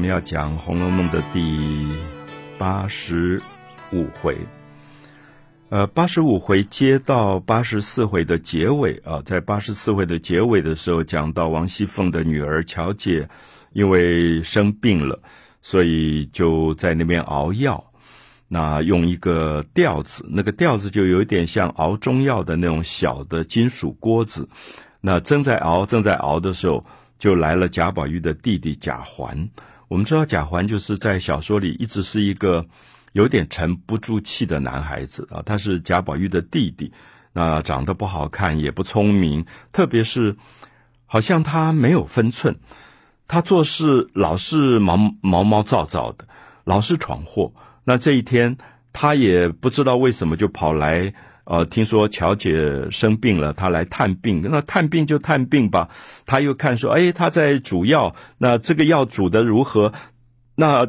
我们要讲《红楼梦》的第八十五回。呃，八十五回接到八十四回的结尾啊，在八十四回的结尾的时候，讲到王熙凤的女儿巧姐因为生病了，所以就在那边熬药。那用一个吊子，那个吊子就有点像熬中药的那种小的金属锅子。那正在熬，正在熬的时候，就来了贾宝玉的弟弟贾环。我们知道贾环就是在小说里一直是一个有点沉不住气的男孩子啊。他是贾宝玉的弟弟，那长得不好看，也不聪明，特别是好像他没有分寸，他做事老是毛毛毛躁躁的，老是闯祸。那这一天，他也不知道为什么就跑来，呃，听说巧姐生病了，他来探病。那探病就探病吧，他又看说，哎，他在煮药，那这个药煮得如何？那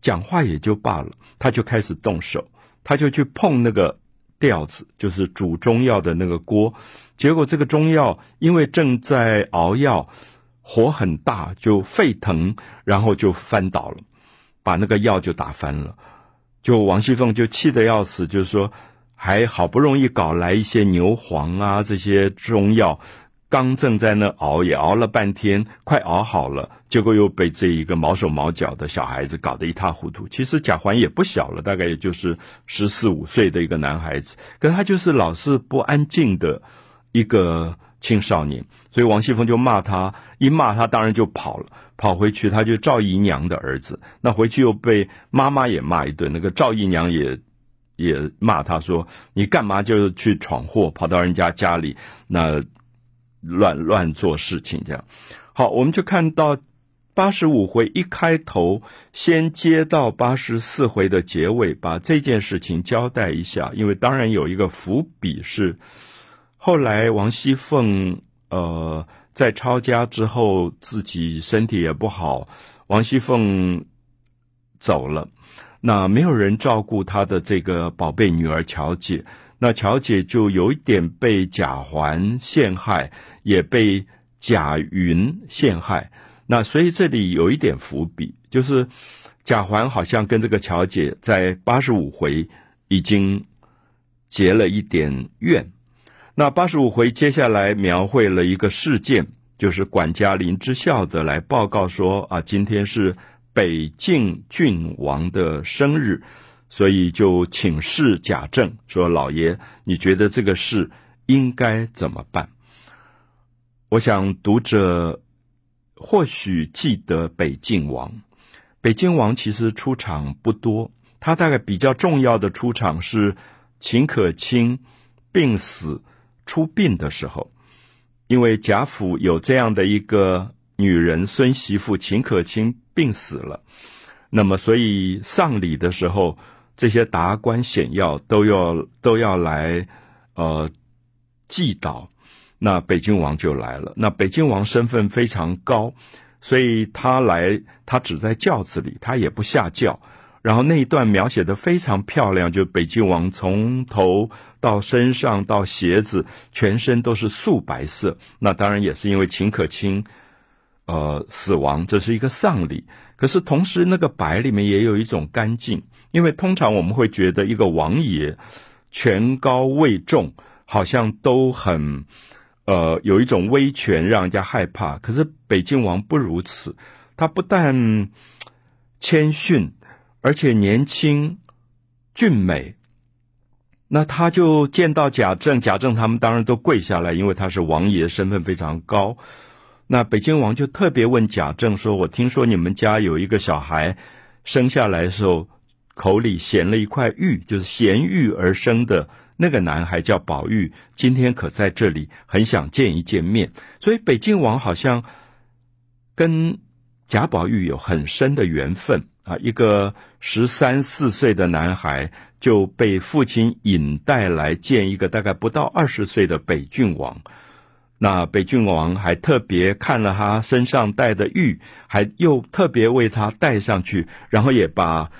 讲话也就罢了，他就开始动手，他就去碰那个吊子，就是煮中药的那个锅。结果这个中药因为正在熬药，火很大，就沸腾，然后就翻倒了，把那个药就打翻了。就王熙凤就气得要死，就是说，还好不容易搞来一些牛黄啊，这些中药，刚正在那熬，也熬了半天，快熬好了，结果又被这一个毛手毛脚的小孩子搞得一塌糊涂。其实贾环也不小了，大概也就是十四五岁的一个男孩子，可他就是老是不安静的一个青少年，所以王熙凤就骂他，一骂他当然就跑了。跑回去，他就赵姨娘的儿子。那回去又被妈妈也骂一顿。那个赵姨娘也也骂他说：“你干嘛就去闯祸，跑到人家家里，那乱乱做事情这样。”好，我们就看到八十五回一开头，先接到八十四回的结尾，把这件事情交代一下。因为当然有一个伏笔是，后来王熙凤呃。在抄家之后，自己身体也不好，王熙凤走了，那没有人照顾他的这个宝贝女儿巧姐，那巧姐就有一点被贾环陷害，也被贾云陷害，那所以这里有一点伏笔，就是贾环好像跟这个巧姐在八十五回已经结了一点怨。那八十五回接下来描绘了一个事件，就是管家林之孝的来报告说啊，今天是北静郡王的生日，所以就请示贾政说：“老爷，你觉得这个事应该怎么办？”我想读者或许记得北静王，北静王其实出场不多，他大概比较重要的出场是秦可卿病死。出殡的时候，因为贾府有这样的一个女人孙媳妇秦可卿病死了，那么所以丧礼的时候，这些达官显要都要都要来呃祭祷，那北静王就来了。那北静王身份非常高，所以他来，他只在轿子里，他也不下轿。然后那一段描写的非常漂亮，就北静王从头到身上到鞋子，全身都是素白色。那当然也是因为秦可卿，呃，死亡，这是一个丧礼。可是同时那个白里面也有一种干净，因为通常我们会觉得一个王爷权高位重，好像都很，呃，有一种威权让人家害怕。可是北静王不如此，他不但谦逊。而且年轻俊美，那他就见到贾政，贾政他们当然都跪下来，因为他是王爷，身份非常高。那北静王就特别问贾政说：“我听说你们家有一个小孩生下来的时候口里衔了一块玉，就是衔玉而生的那个男孩叫宝玉，今天可在这里，很想见一见面。所以北静王好像跟贾宝玉有很深的缘分。”啊，一个十三四岁的男孩就被父亲引带来见一个大概不到二十岁的北郡王。那北郡王还特别看了他身上戴的玉，还又特别为他戴上去，然后也把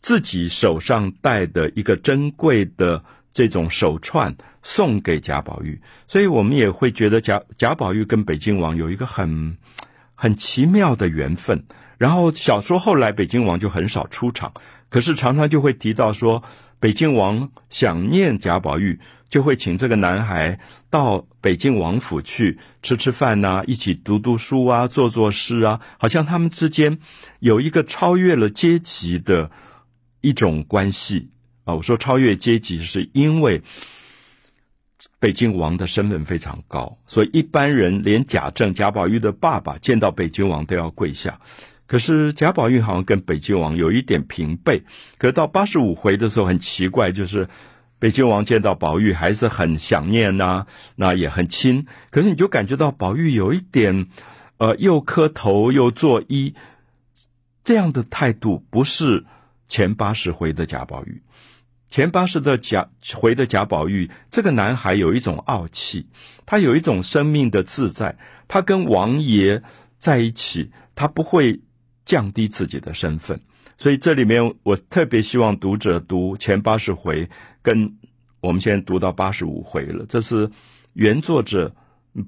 自己手上戴的一个珍贵的这种手串送给贾宝玉。所以我们也会觉得贾贾宝玉跟北郡王有一个很很奇妙的缘分。然后小说后来北京王就很少出场，可是常常就会提到说，北京王想念贾宝玉，就会请这个男孩到北京王府去吃吃饭呐、一起读读书啊，做做诗啊，好像他们之间有一个超越了阶级的一种关系啊。我说超越阶级，是因为北京王的身份非常高，所以一般人连贾政、贾宝玉的爸爸见到北京王都要跪下。可是贾宝玉好像跟北京王有一点平辈，可到八十五回的时候很奇怪，就是北京王见到宝玉还是很想念呐、那也很亲，可是你就感觉到宝玉有一点，呃，又磕头又作揖，这样的态度不是前八十回的贾宝玉，前八十的贾回的贾宝玉，这个男孩有一种傲气，他有一种生命的自在，他跟王爷在一起，他不会。降低自己的身份，所以这里面我特别希望读者读前八十回，跟我们现在读到八十五回了，这是原作者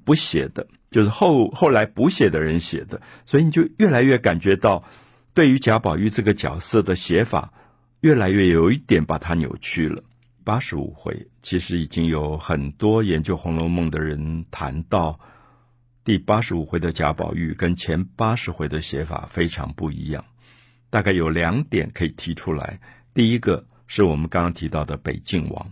不写的，就是后后来补写的人写的，所以你就越来越感觉到，对于贾宝玉这个角色的写法，越来越有一点把它扭曲了。八十五回其实已经有很多研究《红楼梦》的人谈到。第八十五回的贾宝玉跟前八十回的写法非常不一样，大概有两点可以提出来。第一个是我们刚刚提到的北静王，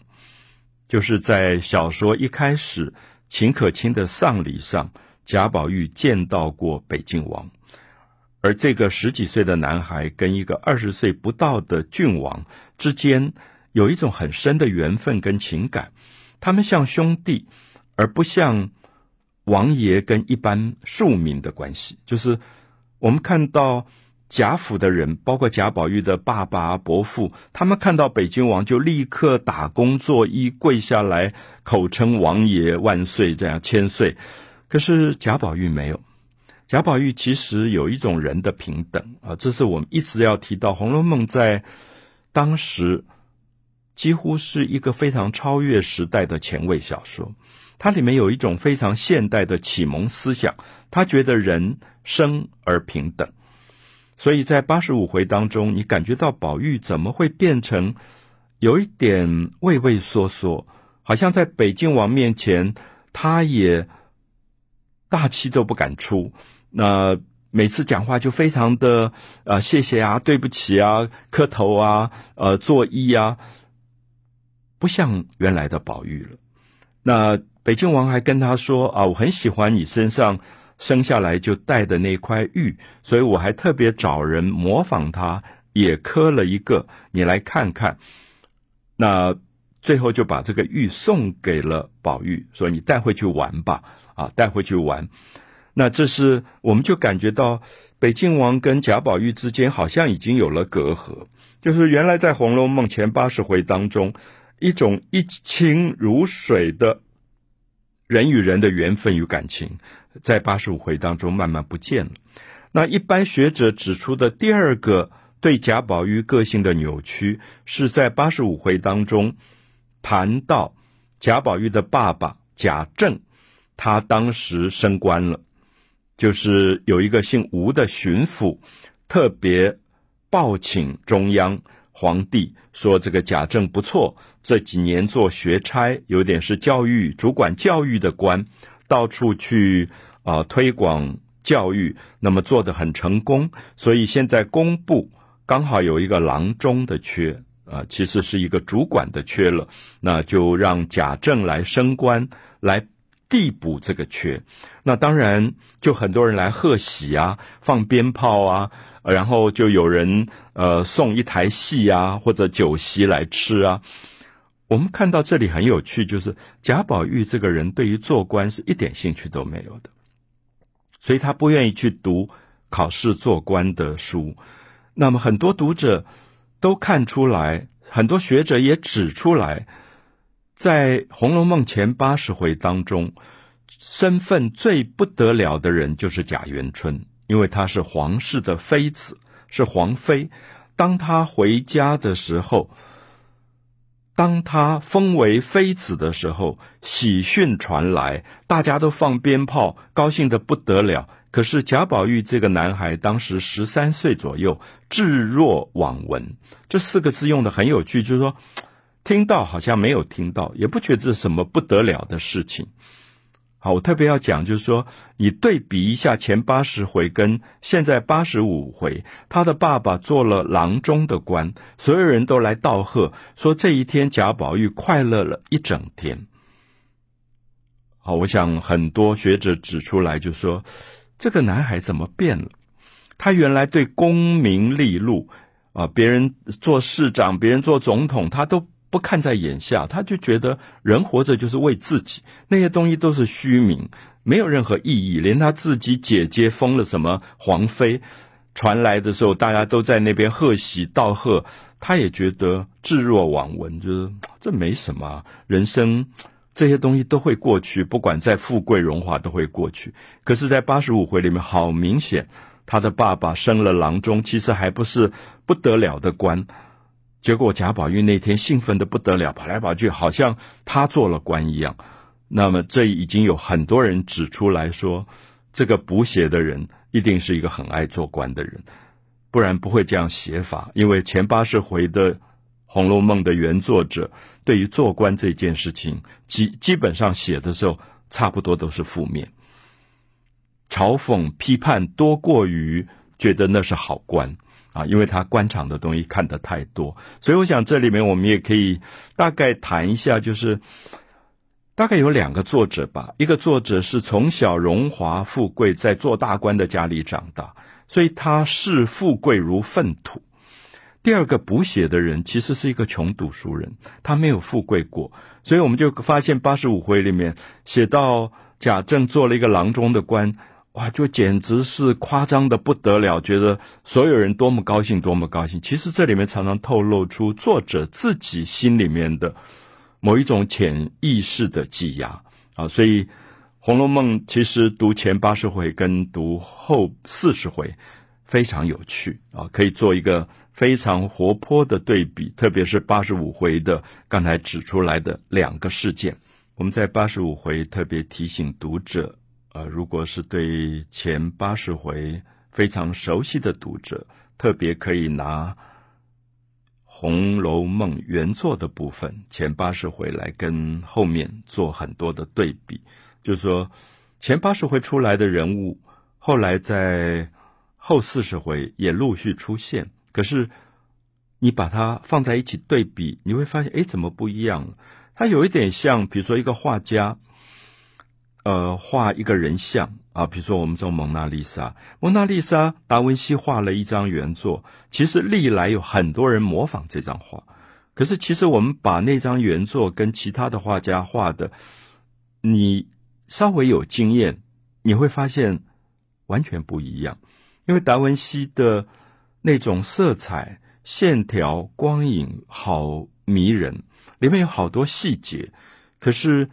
就是在小说一开始秦可卿的丧礼上，贾宝玉见到过北静王，而这个十几岁的男孩跟一个二十岁不到的郡王之间有一种很深的缘分跟情感，他们像兄弟，而不像。王爷跟一般庶民的关系，就是我们看到贾府的人，包括贾宝玉的爸爸、伯父，他们看到北京王就立刻打工作揖，跪下来，口称王爷万岁，这样千岁。可是贾宝玉没有，贾宝玉其实有一种人的平等啊，这是我们一直要提到《红楼梦》在当时几乎是一个非常超越时代的前卫小说。它里面有一种非常现代的启蒙思想，他觉得人生而平等，所以在八十五回当中，你感觉到宝玉怎么会变成有一点畏畏缩缩，好像在北静王面前，他也大气都不敢出，那每次讲话就非常的啊、呃、谢谢啊，对不起啊，磕头啊，呃作揖啊，不像原来的宝玉了，那。北静王还跟他说：“啊，我很喜欢你身上生下来就带的那块玉，所以我还特别找人模仿他，也刻了一个，你来看看。那最后就把这个玉送给了宝玉，说你带回去玩吧，啊，带回去玩。那这是我们就感觉到北静王跟贾宝玉之间好像已经有了隔阂，就是原来在《红楼梦》前八十回当中，一种一清如水的。”人与人的缘分与感情，在八十五回当中慢慢不见了。那一般学者指出的第二个对贾宝玉个性的扭曲，是在八十五回当中谈到贾宝玉的爸爸贾政，他当时升官了，就是有一个姓吴的巡抚特别报请中央。皇帝说：“这个贾政不错，这几年做学差，有点是教育主管教育的官，到处去啊、推广教育，那么做得很成功。所以现在工部刚好有一个郎中的缺啊、呃，其实是一个主管的缺了，那就让贾政来升官，来递补这个缺。那当然就很多人来贺喜啊，放鞭炮啊。”然后就有人呃送一台戏啊，或者酒席来吃啊。我们看到这里很有趣，就是贾宝玉这个人对于做官是一点兴趣都没有的，所以他不愿意去读考试做官的书。那么很多读者都看出来，很多学者也指出来，在《红楼梦》前八十回当中，身份最不得了的人就是贾元春。因为她是皇室的妃子，是皇妃。当她回家的时候，当她封为妃子的时候，喜讯传来，大家都放鞭炮，高兴得不得了。可是贾宝玉这个男孩当时十三岁左右，置若罔闻。这四个字用得很有趣，就是说，听到好像没有听到，也不觉得什么不得了的事情。好，我特别要讲，就是说，你对比一下前八十回跟现在八十五回，他的爸爸做了郎中的官，所有人都来道贺，说这一天贾宝玉快乐了一整天。好，我想很多学者指出来，就说，这个男孩怎么变了？他原来对功名利禄啊，别人做市长，别人做总统，他都。不看在眼下，他就觉得人活着就是为自己，那些东西都是虚名，没有任何意义。连他自己姐姐封了什么皇妃，传来的时候，大家都在那边贺喜道贺，他也觉得置若罔闻，就是这没什么。人生这些东西都会过去，不管再富贵荣华都会过去。可是，在八十五回里面，好明显，他的爸爸升了郎中，其实还不是不得了的官。结果贾宝玉那天兴奋的不得了，跑来跑去，好像他做了官一样。那么这已经有很多人指出来说，这个补写的人一定是一个很爱做官的人，不然不会这样写法。因为前八十回的《红楼梦》的原作者对于做官这件事情，基基本上写的时候差不多都是负面，嘲讽批判多过于觉得那是好官。啊，因为他官场的东西看得太多，所以我想这里面我们也可以大概谈一下，就是大概有两个作者吧。一个作者是从小荣华富贵，在做大官的家里长大，所以他视富贵如粪土。第二个补写的人其实是一个穷读书人，他没有富贵过，所以我们就发现八十五回里面写到贾政做了一个郎中的官。哇，就简直是夸张的不得了，觉得所有人多么高兴，多么高兴。其实这里面常常透露出作者自己心里面的某一种潜意识的挤压啊。所以《红楼梦》其实读前八十回跟读后四十回非常有趣啊，可以做一个非常活泼的对比。特别是八十五回的刚才指出来的两个事件，我们在八十五回特别提醒读者。呃，如果是对前八十回非常熟悉的读者，特别可以拿《红楼梦》原作的部分前八十回来跟后面做很多的对比。就是说，前八十回出来的人物，后来在后四十回也陆续出现。可是你把它放在一起对比，你会发现，哎，怎么不一样？它有一点像，比如说一个画家。呃，画一个人像啊，比如说我们说蒙娜丽莎，蒙娜丽莎，达文西画了一张原作，其实历来有很多人模仿这张画，可是其实我们把那张原作跟其他的画家画的，你稍微有经验，你会发现完全不一样，因为达文西的那种色彩、线条、光影好迷人，里面有好多细节，可是。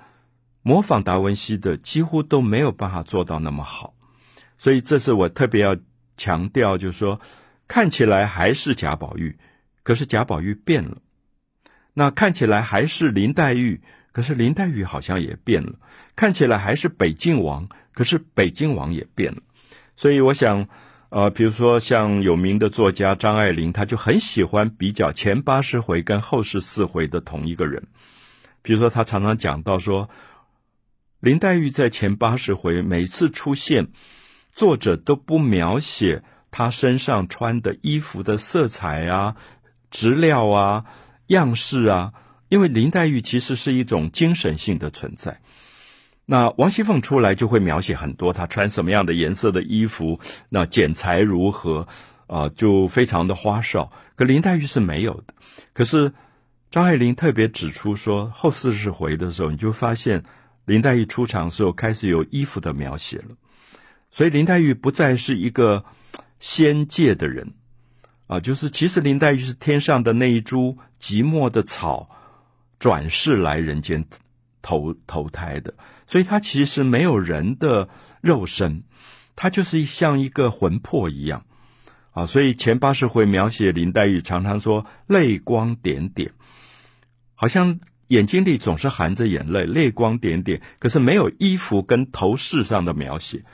模仿达文西的几乎都没有办法做到那么好，所以这是我特别要强调，就是说，看起来还是贾宝玉，可是贾宝玉变了；那看起来还是林黛玉，可是林黛玉好像也变了；看起来还是北静王，可是北静王也变了。所以我想，呃，比如说像有名的作家张爱玲，她就很喜欢比较前八十回跟后十四回的同一个人，比如说她常常讲到说。林黛玉在前八十回每次出现，作者都不描写她身上穿的衣服的色彩啊、质料啊、样式啊，因为林黛玉其实是一种精神性的存在。那王熙凤出来就会描写很多她穿什么样的颜色的衣服，那剪裁如何啊、就非常的花哨。可林黛玉是没有的。可是张爱玲特别指出说，后四十回的时候，你就发现。林黛玉出场的时候，开始有衣服的描写了，所以林黛玉不再是一个仙界的人。啊，就是其实林黛玉是天上的那一株寂寞的草，转世来人间投投胎的，所以她其实没有人的肉身，她就是像一个魂魄一样。啊，所以前八十回描写林黛玉，常常说泪光点点，好像。眼睛里总是含着眼泪，泪光点点，可是没有衣服跟头饰上的描写，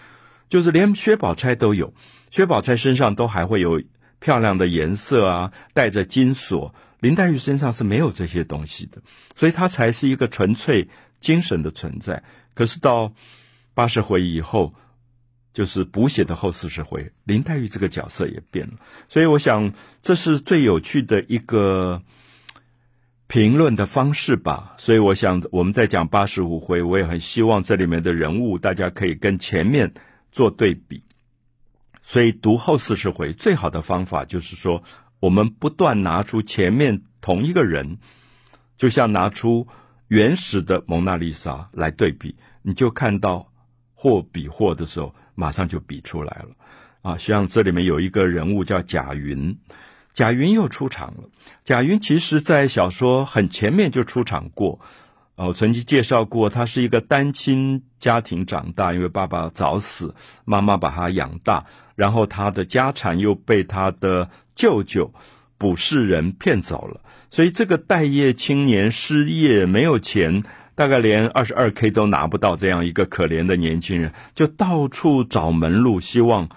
就是连薛宝钗都有，薛宝钗身上都还会有漂亮的颜色啊，带着金锁。林黛玉身上是没有这些东西的，所以她才是一个纯粹精神的存在。可是到八十回以后，就是补写的后四十回，林黛玉这个角色也变了。所以我想，这是最有趣的一个评论的方式吧。所以我想，我们在讲八十五回，我也很希望这里面的人物大家可以跟前面做对比。所以读后四十回最好的方法就是说。我们不断拿出前面同一个人，就像拿出原始的蒙娜丽莎来对比，你就看到或比或的时候，马上就比出来了。啊，像这里面有一个人物叫贾云，贾云又出场了。贾云其实在小说很前面就出场过，哦，曾经介绍过，他是一个单亲家庭长大，因为爸爸早死，妈妈把他养大，然后他的家产又被他的舅舅卜士人骗走了，所以这个待业青年失业没有钱，大概连二十二 K 都拿不到，这样一个可怜的年轻人，就到处找门路，希望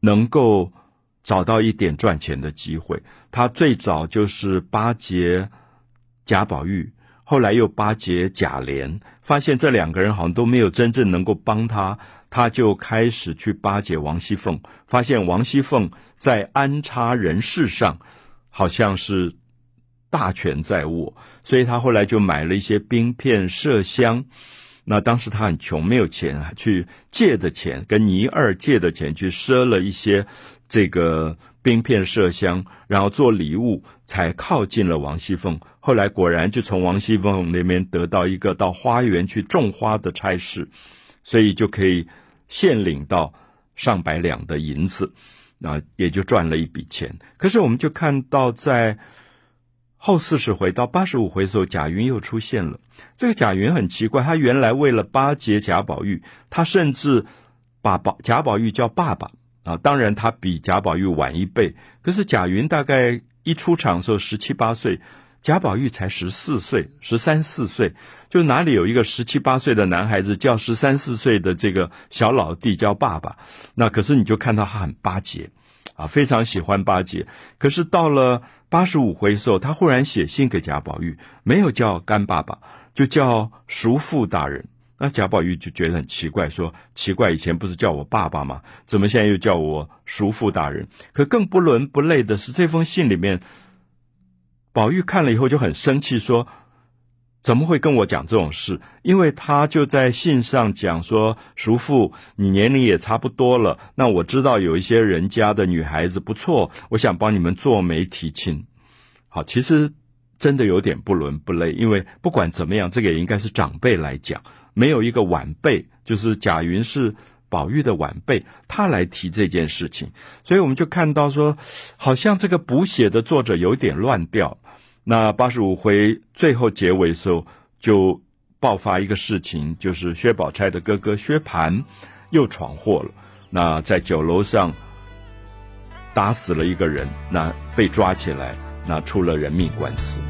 能够找到一点赚钱的机会。他最早就是巴结贾宝玉，后来又巴结贾琏，发现这两个人好像都没有真正能够帮他。他就开始去巴结王熙凤，发现王熙凤在安插人事上好像是大权在握，所以他后来就买了一些冰片麝香。那当时他很穷，没有钱，去借的钱跟倪二借的钱去赊了一些这个冰片麝香，然后做礼物，才靠近了王熙凤。后来果然就从王熙凤那边得到一个到花园去种花的差事。所以就可以现领到上百两的银子，那也就赚了一笔钱。可是我们就看到，在后四十回到八十五回的时候，贾云又出现了。这个贾云很奇怪，他原来为了巴结贾宝玉，他甚至把宝贾宝玉叫爸爸啊。当然，他比贾宝玉晚一辈。可是贾云大概一出场的时候十七八岁。贾宝玉才十四岁，十三四岁，就哪里有一个十七八岁的男孩子叫十三四岁的这个小老弟叫爸爸？那可是你就看到他很巴结，啊，非常喜欢巴结。可是到了八十五回的时候，他忽然写信给贾宝玉，没有叫干爸爸，就叫叔父大人。那贾宝玉就觉得很奇怪，说奇怪，以前不是叫我爸爸吗？怎么现在又叫我叔父大人？可更不伦不类的是，这封信里面。宝玉看了以后就很生气，说：“怎么会跟我讲这种事？因为他就在信上讲说，叔父，你年龄也差不多了，那我知道有一些人家的女孩子不错，我想帮你们做媒提亲。好，其实真的有点不伦不类，因为不管怎么样，这个也应该是长辈来讲，没有一个晚辈，就是贾云是。”宝玉的晚辈，他来提这件事情，所以我们就看到说，好像这个补写的作者有点乱掉。那八十五回最后结尾的时候，就爆发一个事情，就是薛宝钗的哥哥薛蟠又闯祸了。那在酒楼上打死了一个人，那被抓起来，那出了人命官司。